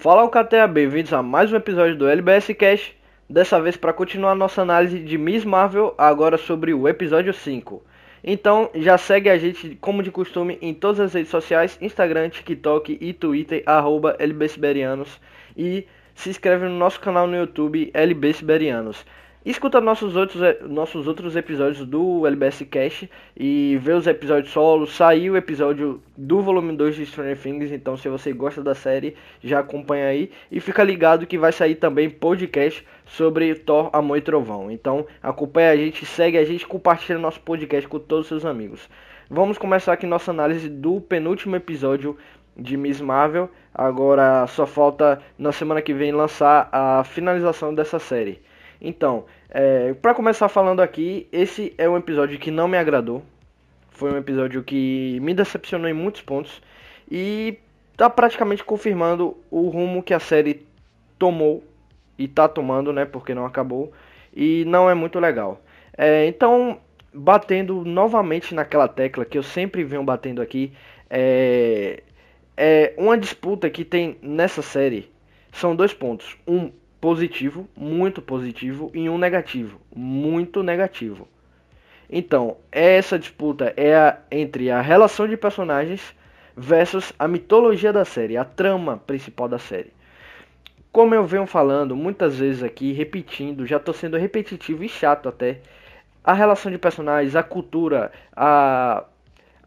Fala Alcatea, bem-vindos a mais um episódio do LBS Cash. Dessa vez para continuar nossa análise de Miss Marvel, agora sobre o episódio 5. Então já segue a gente como de costume em todas as redes sociais, Instagram, TikTok e Twitter, LBSiberianos. E se inscreve no nosso canal no YouTube, LB Siberianos. Escuta nossos outros, nossos outros episódios do LBS Cast e vê os episódios solos. Saiu o episódio do volume 2 de Stranger Things, então se você gosta da série, já acompanha aí. E fica ligado que vai sair também podcast sobre Thor, Amor e Trovão. Então acompanha a gente, segue a gente, compartilha nosso podcast com todos os seus amigos. Vamos começar aqui nossa análise do penúltimo episódio de Miss Marvel. Agora só falta na semana que vem lançar a finalização dessa série. Então, é, para começar falando aqui, esse é um episódio que não me agradou. Foi um episódio que me decepcionou em muitos pontos e tá praticamente confirmando o rumo que a série tomou e tá tomando, né? Porque não acabou e não é muito legal. É, então, batendo novamente naquela tecla que eu sempre venho batendo aqui, é, é uma disputa que tem nessa série são dois pontos. Um positivo, muito positivo, e um negativo, muito negativo. Então, essa disputa é a, entre a relação de personagens versus a mitologia da série, a trama principal da série. Como eu venho falando muitas vezes aqui, repetindo, já estou sendo repetitivo e chato até, a relação de personagens, a cultura, a,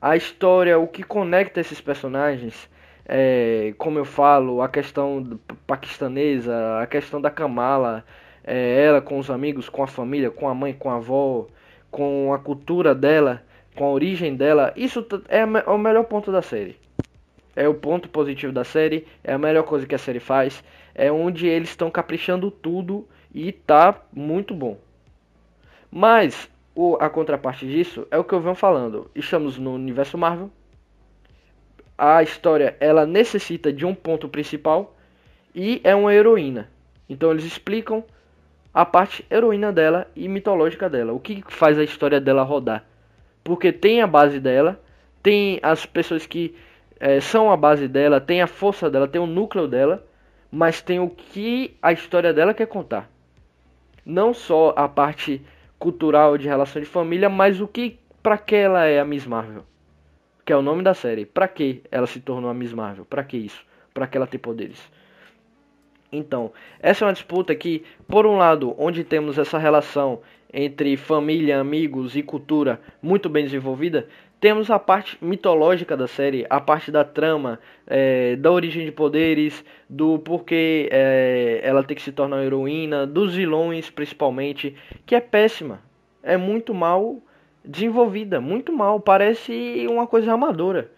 a história, o que conecta esses personagens é, como eu falo, a questão paquistanesa, a questão da Kamala, é, ela com os amigos, com a família, com a mãe, com a avó, com a cultura dela, com a origem dela, isso é, é o melhor ponto da série. É o ponto positivo da série, é a melhor coisa que a série faz, é onde eles estão caprichando tudo e tá muito bom. Mas o, a contraparte disso é o que eu venho falando. Estamos no universo Marvel, a história ela necessita de um ponto principal e é uma heroína. Então eles explicam a parte heroína dela e mitológica dela, o que faz a história dela rodar. Porque tem a base dela, tem as pessoas que é, são a base dela, tem a força dela, tem o núcleo dela, mas tem o que a história dela quer contar. Não só a parte cultural de relação de família, mas o que para que ela é a Miss Marvel que é o nome da série. Pra que ela se tornou a Miss Marvel? Pra que isso? Pra que ela ter poderes? Então, essa é uma disputa que, por um lado, onde temos essa relação entre família, amigos e cultura muito bem desenvolvida, temos a parte mitológica da série, a parte da trama, é, da origem de poderes, do porquê é, ela tem que se tornar heroína, dos vilões principalmente, que é péssima. É muito mal desenvolvida, muito mal. Parece uma coisa amadora.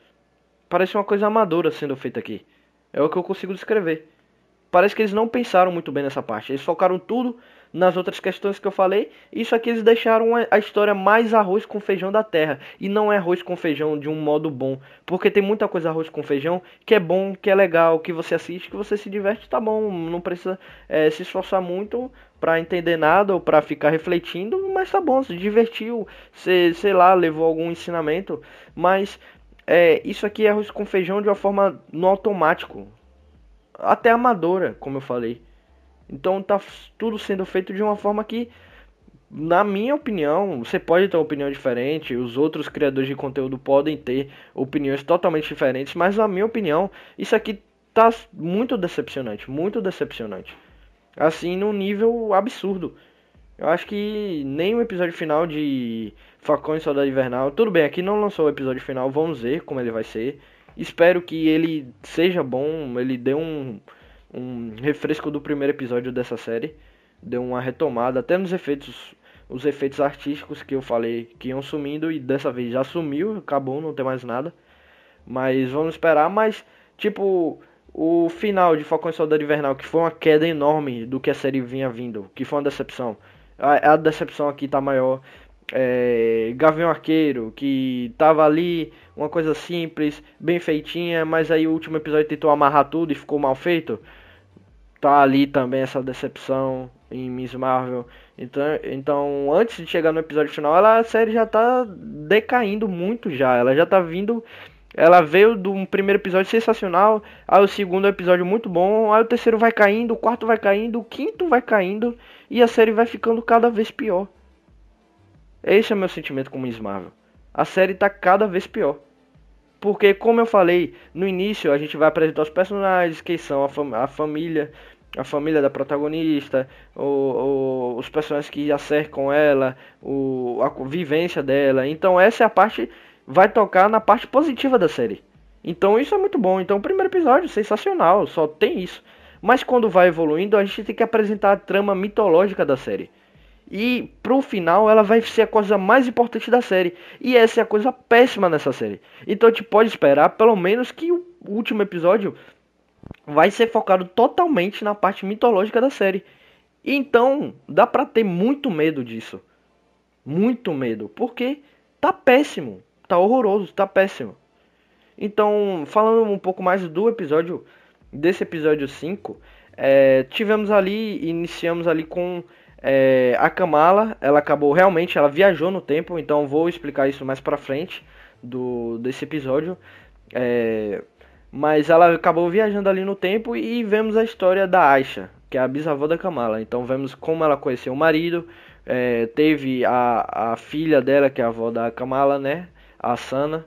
Parece uma coisa amadora sendo feita aqui. É o que eu consigo descrever. Parece que eles não pensaram muito bem nessa parte. Eles focaram tudo nas outras questões que eu falei. Isso aqui eles deixaram a história mais arroz com feijão da terra. E não é arroz com feijão de um modo bom. Porque tem muita coisa arroz com feijão que é bom, que é legal, que você assiste, que você se diverte, tá bom. Não precisa é, se esforçar muito para entender nada ou para ficar refletindo, mas tá bom, se divertiu, se, sei lá, levou algum ensinamento, mas é, isso aqui é arroz com feijão de uma forma no automático, até amadora, como eu falei. Então tá tudo sendo feito de uma forma que, na minha opinião, você pode ter uma opinião diferente, os outros criadores de conteúdo podem ter opiniões totalmente diferentes, mas na minha opinião, isso aqui tá muito decepcionante, muito decepcionante assim num nível absurdo. Eu acho que nem o episódio final de Falcão e Soldado Invernal. Tudo bem, aqui não lançou o episódio final, vamos ver como ele vai ser. Espero que ele seja bom, ele dê um, um refresco do primeiro episódio dessa série. Deu uma retomada, até nos efeitos os efeitos artísticos que eu falei que iam sumindo e dessa vez já sumiu, acabou, não tem mais nada. Mas vamos esperar, mas tipo, o final de Falcão e Soldado Invernal, que foi uma queda enorme do que a série vinha vindo, que foi uma decepção. A, a decepção aqui tá maior. É, Gavião Arqueiro, que tava ali, uma coisa simples, bem feitinha, mas aí o último episódio tentou amarrar tudo e ficou mal feito. Tá ali também essa decepção em Miss Marvel. Então, então antes de chegar no episódio final, ela, a série já tá decaindo muito já. Ela já tá vindo Ela veio de um primeiro episódio sensacional, aí o segundo episódio muito bom, aí o terceiro vai caindo, o quarto vai caindo, o quinto vai caindo e a série vai ficando cada vez pior. Esse é o meu sentimento com Miss Marvel. A série tá cada vez pior. Porque, como eu falei no início, a gente vai apresentar os personagens, que são a, fam a família, a família da protagonista, o, o, os personagens que já cercam ela, o, a vivência dela. Então essa é a parte vai tocar na parte positiva da série. Então isso é muito bom. Então o primeiro episódio sensacional, só tem isso. Mas quando vai evoluindo, a gente tem que apresentar a trama mitológica da série. E pro final ela vai ser a coisa mais importante da série. E essa é a coisa péssima nessa série. Então a gente pode esperar pelo menos que o último episódio vai ser focado totalmente na parte mitológica da série. Então, dá pra ter muito medo disso. Muito medo, porque tá péssimo, tá horroroso, tá péssimo. Então, falando um pouco mais do episódio, desse episódio 5, é, tivemos ali, iniciamos ali com é, a Kamala, ela acabou realmente, ela viajou no tempo, então vou explicar isso mais pra frente do, desse episódio. É, mas ela acabou viajando ali no tempo e vemos a história da Aisha, que é a bisavó da Kamala. Então vemos como ela conheceu o marido, é, teve a, a filha dela, que é a avó da Kamala, né? A Sana.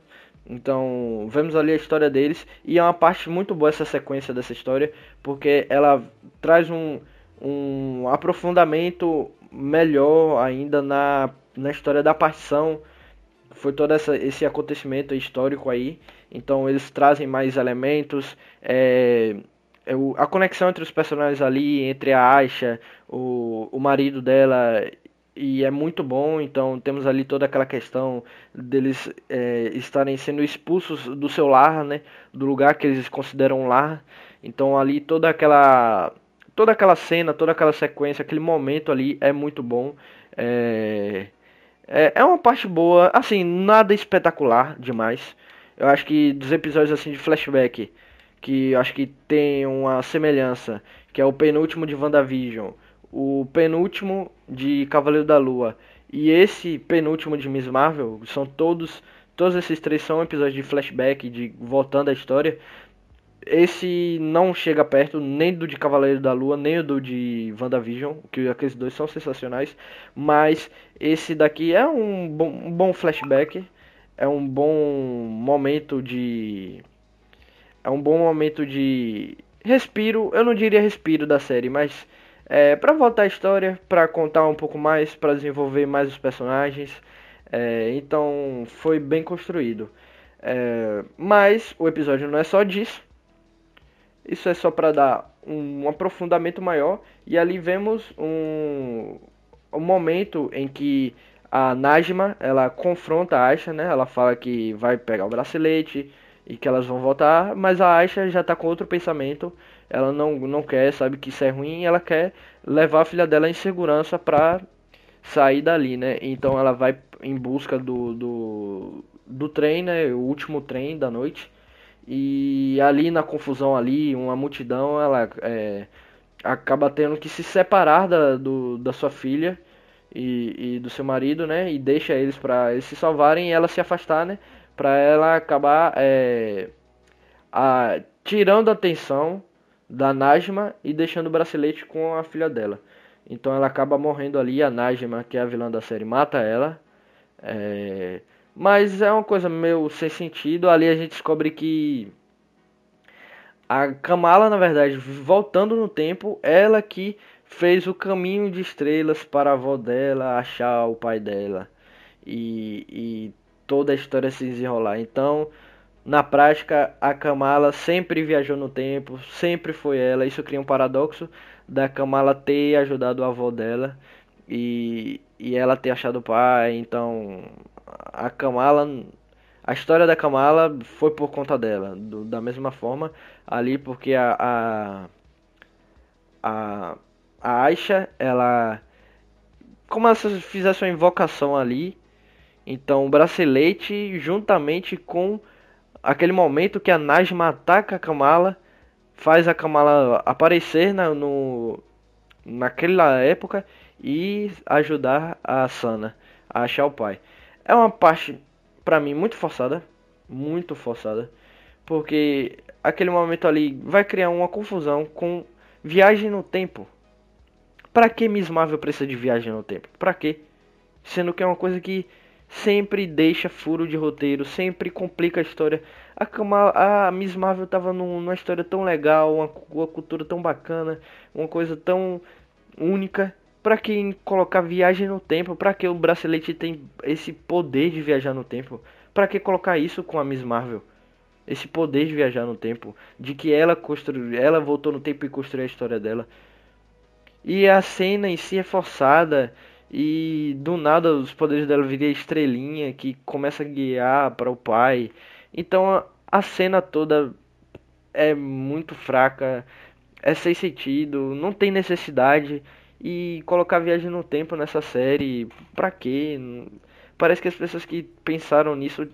Então vemos ali a história deles e é uma parte muito boa essa sequência dessa história, porque ela traz um, um aprofundamento melhor ainda na, na história da partição. Foi todo essa, esse acontecimento histórico aí. Então eles trazem mais elementos. É, é a conexão entre os personagens ali, entre a Aisha, o, o marido dela, e é muito bom. Então temos ali toda aquela questão deles é, estarem sendo expulsos do seu lar, né, do lugar que eles consideram lar. Então ali toda aquela toda aquela cena, toda aquela sequência, aquele momento ali é muito bom. É, é, é uma parte boa, assim, nada espetacular demais. Eu acho que dos episódios assim de flashback, que acho que tem uma semelhança, que é o penúltimo de WandaVision, o penúltimo de Cavaleiro da Lua e esse penúltimo de Miss Marvel, são todos todos esses três são episódios de flashback, de voltando a história. Esse não chega perto nem do de Cavaleiro da Lua, nem do de WandaVision, que aqueles dois são sensacionais, mas esse daqui é um bom, um bom flashback é um bom momento de é um bom momento de respiro, eu não diria respiro da série, mas é para voltar a história, para contar um pouco mais, para desenvolver mais os personagens. É, então foi bem construído. É, mas o episódio não é só disso. Isso é só para dar um, aprofundamento maior. E ali vemos um, um momento em que a Najma, ela confronta a Aisha, né? Ela fala que vai pegar o bracelete e que elas vão voltar, mas a Aisha já tá com outro pensamento. Ela não, não quer, sabe que isso é ruim, ela quer levar a filha dela em segurança pra sair dali, né? Então ela vai em busca do, do, do trem, né? O último trem da noite. E ali na confusão ali, uma multidão, ela é, acaba tendo que se separar da, do, da sua filha e, e do seu marido, né? E deixa eles para eles se salvarem e ela se afastar, né? Para ela acabar é, a, tirando a atenção da Najma e deixando o bracelete com a filha dela. Então ela acaba morrendo ali. A Najma, que é a vilã da série, mata ela. É, mas é uma coisa meio sem sentido. Ali a gente descobre que a Kamala, na verdade, voltando no tempo, ela que fez o caminho de estrelas para a avó dela achar o pai dela e, e toda a história se desenrolar. Então, na prática, a Kamala sempre viajou no tempo, sempre foi ela. Isso cria um paradoxo da Kamala ter ajudado a avó dela e, e ela ter achado o pai. Então, a Kamala, a história da Kamala foi por conta dela, do, da mesma forma ali, porque a, a, a a Aisha, ela. Como se fizesse uma invocação ali. Então o bracelete, juntamente com aquele momento que a Najma ataca a Kamala, faz a Kamala aparecer na, no, naquela época e ajudar a Sana a achar o pai. É uma parte, para mim, muito forçada. muito forçada. Porque aquele momento ali vai criar uma confusão com viagem no tempo. Pra que Miss Marvel precisa de viagem no tempo? Pra quê? Sendo que é uma coisa que sempre deixa furo de roteiro, sempre complica a história. A, Kamala, a Miss Marvel tava num, numa história tão legal, uma, uma, cultura tão bacana, uma coisa tão única. Pra que colocar viagem no tempo? Pra que o bracelete tem esse poder de viajar no tempo? Pra que colocar isso com a Miss Marvel? Esse poder de viajar no tempo, de que ela construiu, ela voltou no tempo e construiu a história dela. E a cena em si é forçada e do nada os poderes dela viram estrelinha que começa a guiar para o pai. Então a cena toda é muito fraca, é sem sentido, não tem necessidade. E colocar viagem no tempo nessa série, pra quê? Parece que as pessoas que pensaram nisso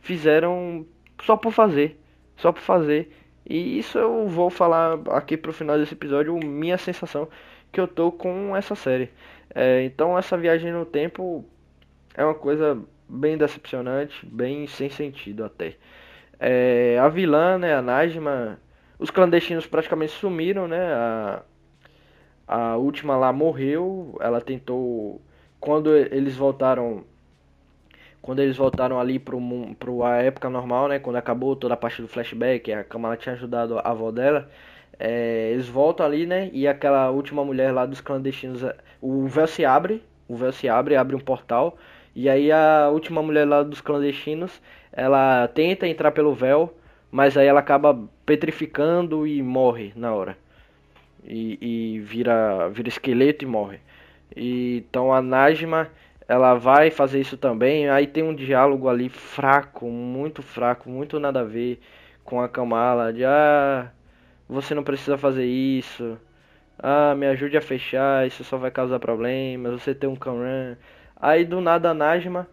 fizeram só por fazer. Só por fazer. E isso eu vou falar aqui pro final desse episódio, minha sensação que eu tô com essa série. É, então essa viagem no tempo é uma coisa bem decepcionante, bem sem sentido até. É, a vilã, né, a Najma, os clandestinos praticamente sumiram, né? A, a última lá morreu, ela tentou quando eles voltaram quando eles voltaram ali pro, pro a época normal, né, quando acabou toda a parte do flashback, a Kamala tinha ajudado a avó dela, é, eles voltam ali, né? E aquela última mulher lá dos clandestinos, é, o véu se abre, o véu se abre, abre um portal. E aí a última mulher lá dos clandestinos, ela tenta entrar pelo véu, mas aí ela acaba petrificando e morre na hora. E, e vira, vira esqueleto e morre. E, então a Najma, ela vai fazer isso também. Aí tem um diálogo ali fraco, muito fraco, muito nada a ver com a Kamala. De ah, você não precisa fazer isso. Ah, me ajude a fechar, isso só vai causar problemas. Você tem um Kamran. Aí do nada a Najma,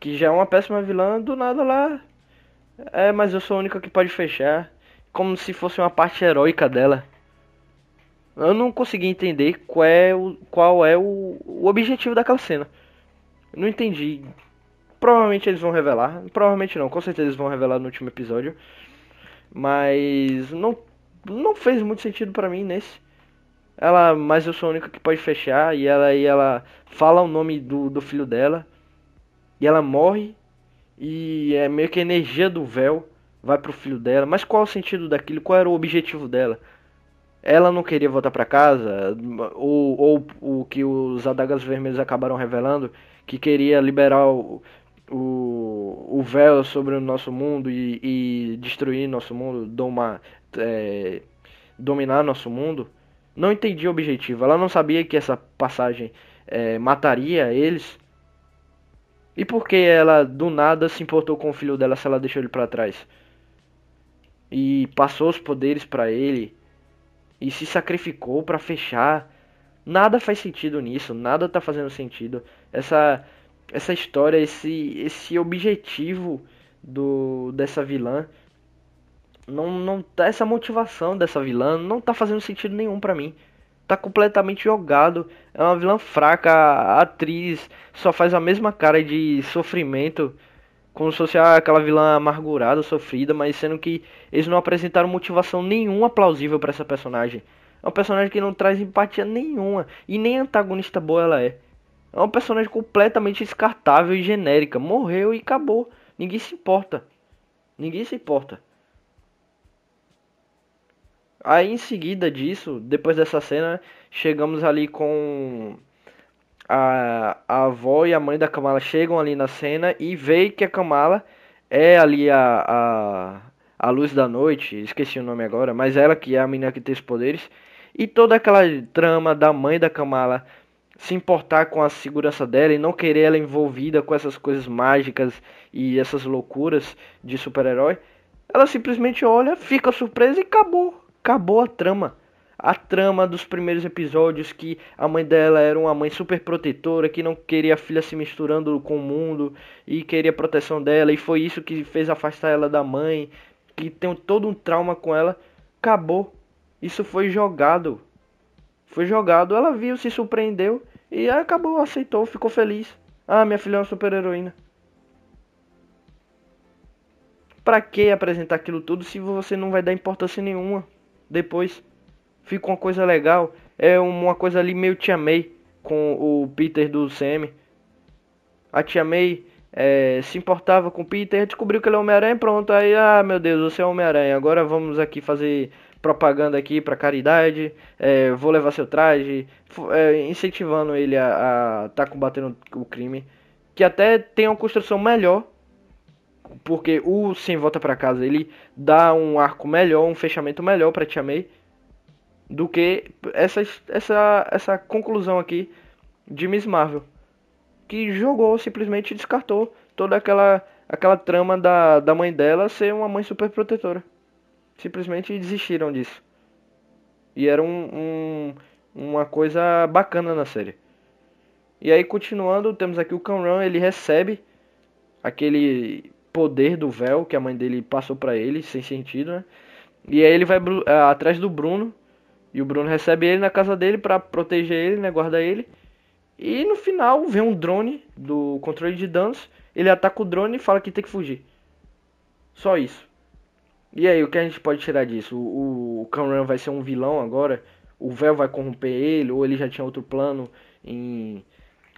que já é uma péssima vilã, do nada lá. É, mas eu sou a única que pode fechar. Como se fosse uma parte heróica dela. Eu não consegui entender qual é o, qual é o, o objetivo daquela cena. Eu não entendi. Provavelmente eles vão revelar. Provavelmente não, com certeza eles vão revelar no último episódio. Mas não, não fez muito sentido para mim nesse. Ela, mas eu sou a única que pode fechar e ela e ela fala o nome do, do filho dela e ela morre e é meio que a energia do véu vai pro filho dela. Mas qual o sentido daquilo? Qual era o objetivo dela? Ela não queria voltar para casa ou, ou o que os adagas vermelhos acabaram revelando que queria liberar o, o, o véu sobre o nosso mundo e, e destruir nosso mundo, domar, é, dominar nosso mundo, não entendi o objetivo. Ela não sabia que essa passagem é, mataria eles. E por que ela do nada se importou com o filho dela se ela deixou ele para trás? E passou os poderes para ele e se sacrificou para fechar. Nada faz sentido nisso, nada tá fazendo sentido. Essa essa história, esse, esse objetivo do dessa vilã não não tá essa motivação dessa vilã não tá fazendo sentido nenhum para mim. Tá completamente jogado. É uma vilã fraca, a atriz só faz a mesma cara de sofrimento, como se fosse aquela vilã amargurada, sofrida, mas sendo que eles não apresentaram motivação nenhuma plausível para essa personagem. É um personagem que não traz empatia nenhuma e nem antagonista boa ela é. É uma personagem completamente descartável e genérica. Morreu e acabou. Ninguém se importa. Ninguém se importa. Aí em seguida disso, depois dessa cena, chegamos ali com a, a avó e a mãe da Kamala chegam ali na cena e veem que a Kamala é ali a, a, a luz da noite, esqueci o nome agora, mas ela que é a menina que tem os poderes. E toda aquela trama da mãe da Kamala se importar com a segurança dela e não querer ela envolvida com essas coisas mágicas e essas loucuras de super-herói, ela simplesmente olha, fica surpresa e acabou. Acabou a trama. A trama dos primeiros episódios que a mãe dela era uma mãe super protetora, que não queria a filha se misturando com o mundo e queria a proteção dela, e foi isso que fez afastar ela da mãe, que tem todo um trauma com ela. Acabou. Isso foi jogado foi jogado, ela viu, se surpreendeu e acabou, aceitou, ficou feliz. Ah, minha filha é uma super heroína. Pra que apresentar aquilo tudo se você não vai dar importância nenhuma depois? Fica uma coisa legal. É uma coisa ali meio Tia May com o Peter do CM. A Tia May é, se importava com o Peter, descobriu que ele é Homem-Aranha, pronto. Aí, ah, meu Deus, você é Homem-Aranha. Agora vamos aqui fazer propaganda aqui pra caridade. É, vou levar seu traje. É, incentivando ele a estar tá combatendo o crime. Que até tem uma construção melhor porque o Sem Volta para Casa ele dá um arco melhor, um fechamento melhor para Tia May do que essa, essa, essa conclusão aqui de Miss Marvel, que jogou, simplesmente descartou toda aquela, aquela trama da, da mãe dela ser uma mãe super protetora. Simplesmente desistiram disso. E era um, um, uma coisa bacana na série. E aí, continuando, temos aqui o Camran, ele recebe aquele poder do véu que a mãe dele passou para ele, sem sentido, né? E aí ele vai uh, atrás do Bruno. E o Bruno recebe ele na casa dele para proteger ele, né? Guarda ele. E no final vem um drone do controle de danos. Ele ataca o drone e fala que tem que fugir. Só isso. E aí, o que a gente pode tirar disso? O, o Cameron vai ser um vilão agora? O véu vai corromper ele? Ou ele já tinha outro plano em.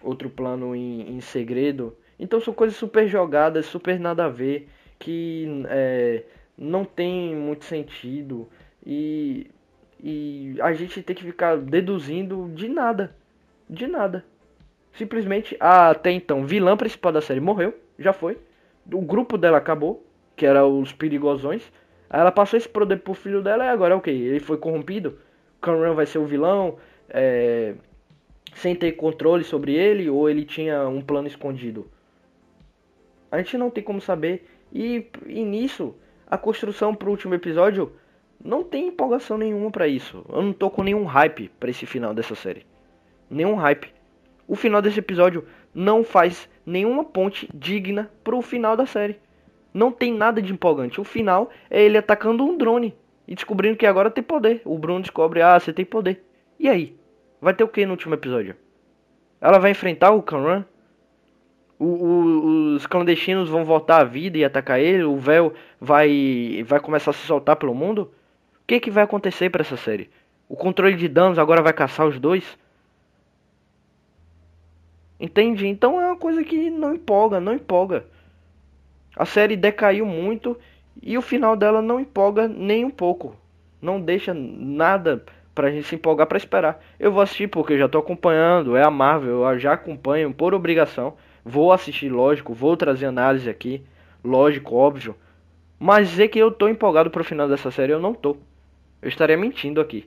Outro plano em, em segredo? Então são coisas super jogadas, super nada a ver, que é, não tem muito sentido e, e a gente tem que ficar deduzindo de nada. De nada. Simplesmente, a, até então, vilã principal da série morreu, já foi. O grupo dela acabou, que era os perigosões. Aí ela passou esse poder pro filho dela e agora é o que? Ele foi corrompido? Cameron vai ser o vilão? É, sem ter controle sobre ele? Ou ele tinha um plano escondido? A gente não tem como saber. E, e nisso, a construção pro último episódio não tem empolgação nenhuma para isso. Eu não tô com nenhum hype para esse final dessa série. Nenhum hype. O final desse episódio não faz nenhuma ponte digna pro final da série. Não tem nada de empolgante. O final é ele atacando um drone e descobrindo que agora tem poder. O Bruno descobre: "Ah, você tem poder". E aí? Vai ter o que no último episódio? Ela vai enfrentar o Kanran? o, o, os clandestinos vão voltar à vida e atacar ele, o véu vai, vai começar a se soltar pelo mundo? Que, que vai acontecer para essa série? O controle de danos agora vai caçar os dois? Entende? Então é uma coisa que não empolga, não empolga. A série decaiu muito e o final dela não empolga nem um pouco. Não deixa nada pra gente se empolgar para esperar. Eu vou assistir porque eu já tô acompanhando, é a Marvel, eu já acompanho por obrigação. Vou assistir, lógico, vou trazer análise aqui, lógico, óbvio. Mas dizer que eu tô empolgado pro final dessa série, eu não tô. Eu estaria mentindo aqui.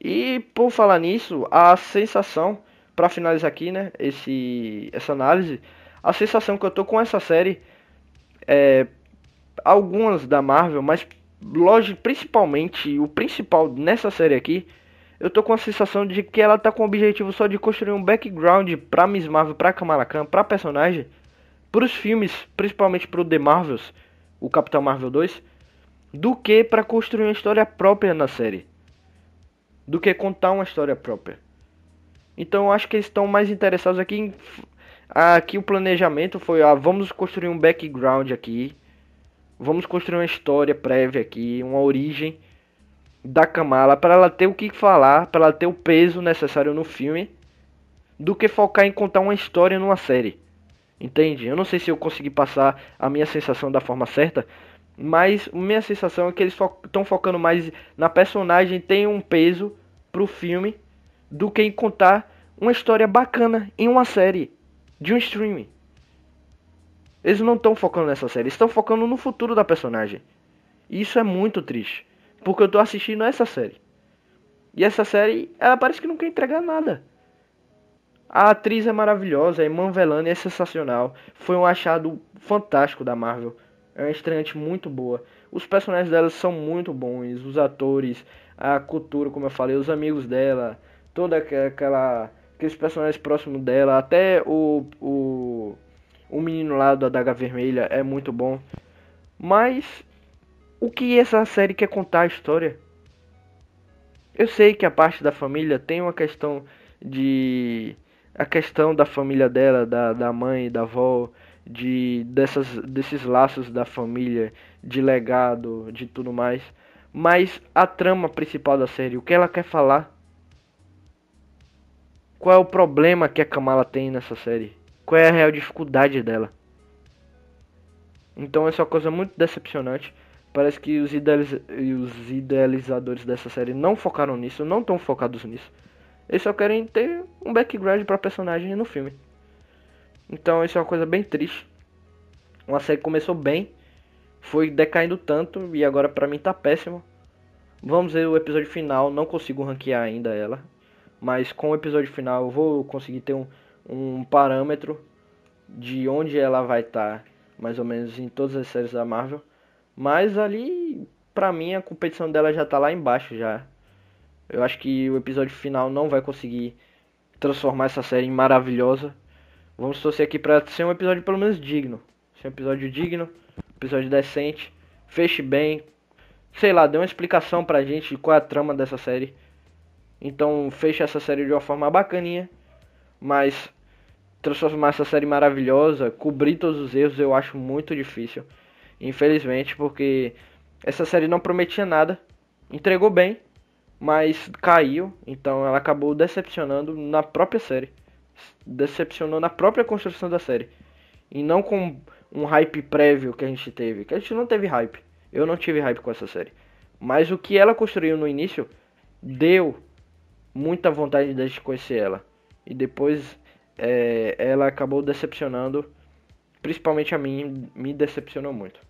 E por falar nisso, a sensação, para finalizar aqui, né, esse, essa análise, a sensação que eu tô com essa série é algumas da Marvel, mas lógico, principalmente o principal nessa série aqui eu tô com a sensação de que ela tá com o objetivo só de construir um background pra Miss Marvel, pra Kamala Khan, pra personagem, pros filmes, principalmente pro The Marvels, o Capitão Marvel 2, do que para construir uma história própria na série. Do que contar uma história própria. Então eu acho que eles estão mais interessados aqui em aqui o planejamento foi, ah, vamos construir um background aqui. Vamos construir uma história prévia aqui, uma origem da Kamala para ela ter o que falar, para ela ter o peso necessário no filme, do que focar em contar uma história numa série. Entende? Eu não sei se eu consegui passar a minha sensação da forma certa, mas minha sensação é que eles estão fo focando mais na personagem tem um peso pro filme do que em contar uma história bacana em uma série de um streaming. Eles não estão focando nessa série, estão focando no futuro da personagem. E isso é muito triste. Porque eu tô assistindo essa série. E essa série, ela parece que não quer entregar nada. A atriz é maravilhosa, a Iman Velani é sensacional. Foi um achado fantástico da Marvel. É uma estreante muito boa. Os personagens dela são muito bons, os atores, a cultura, como eu falei, os amigos dela, toda aquela aqueles personagens próximos dela, até o o, o menino lá da Daga Vermelha é muito bom. Mas o que essa série quer contar a história? Eu sei que a parte da família tem uma questão de. A questão da família dela, da, da mãe, da avó, de dessas, desses laços da família, de legado, de tudo mais. Mas a trama principal da série, o que ela quer falar? Qual é o problema que a Kamala tem nessa série? Qual é a real dificuldade dela? Então essa é uma coisa muito decepcionante. Parece que os, idealiz os idealizadores dessa série não focaram nisso, não estão focados nisso. Eles só querem ter um background para personagem no filme. Então isso é uma coisa bem triste. Uma série que começou bem, foi decaindo tanto e agora pra mim tá péssimo. Vamos ver o episódio final, não consigo ranquear ainda ela. Mas com o episódio final eu vou conseguir ter um, um parâmetro de onde ela vai estar, tá, mais ou menos em todas as séries da Marvel. Mas ali, pra mim, a competição dela já tá lá embaixo já. Eu acho que o episódio final não vai conseguir transformar essa série em maravilhosa. Vamos torcer aqui pra ser um episódio pelo menos digno. Ser um episódio digno, episódio decente, feche bem. Sei lá, dê uma explicação pra gente de qual é a trama dessa série. Então feche essa série de uma forma bacaninha. Mas transformar essa série maravilhosa, cobrir todos os erros, eu acho muito difícil. Infelizmente, porque essa série não prometia nada. Entregou bem, mas caiu, então ela acabou decepcionando na própria série. Decepcionou na própria construção da série. E não com um hype prévio que a gente teve. Que a gente não teve hype. Eu não tive hype com essa série. Mas o que ela construiu no início deu muita vontade de a gente conhecer ela. E depois é, ela acabou decepcionando. Principalmente a mim, me decepcionou muito.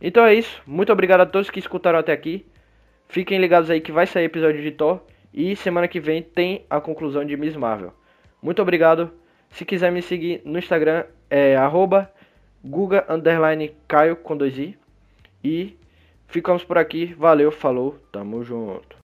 Então é isso. Muito obrigado a todos que escutaram até aqui. Fiquem ligados aí que vai sair episódio de Thor. E semana que vem tem a conclusão de Miss Marvel. Muito obrigado. Se quiser me seguir no Instagram é arroba Caio com dois i. E ficamos por aqui. Valeu, falou, tamo junto.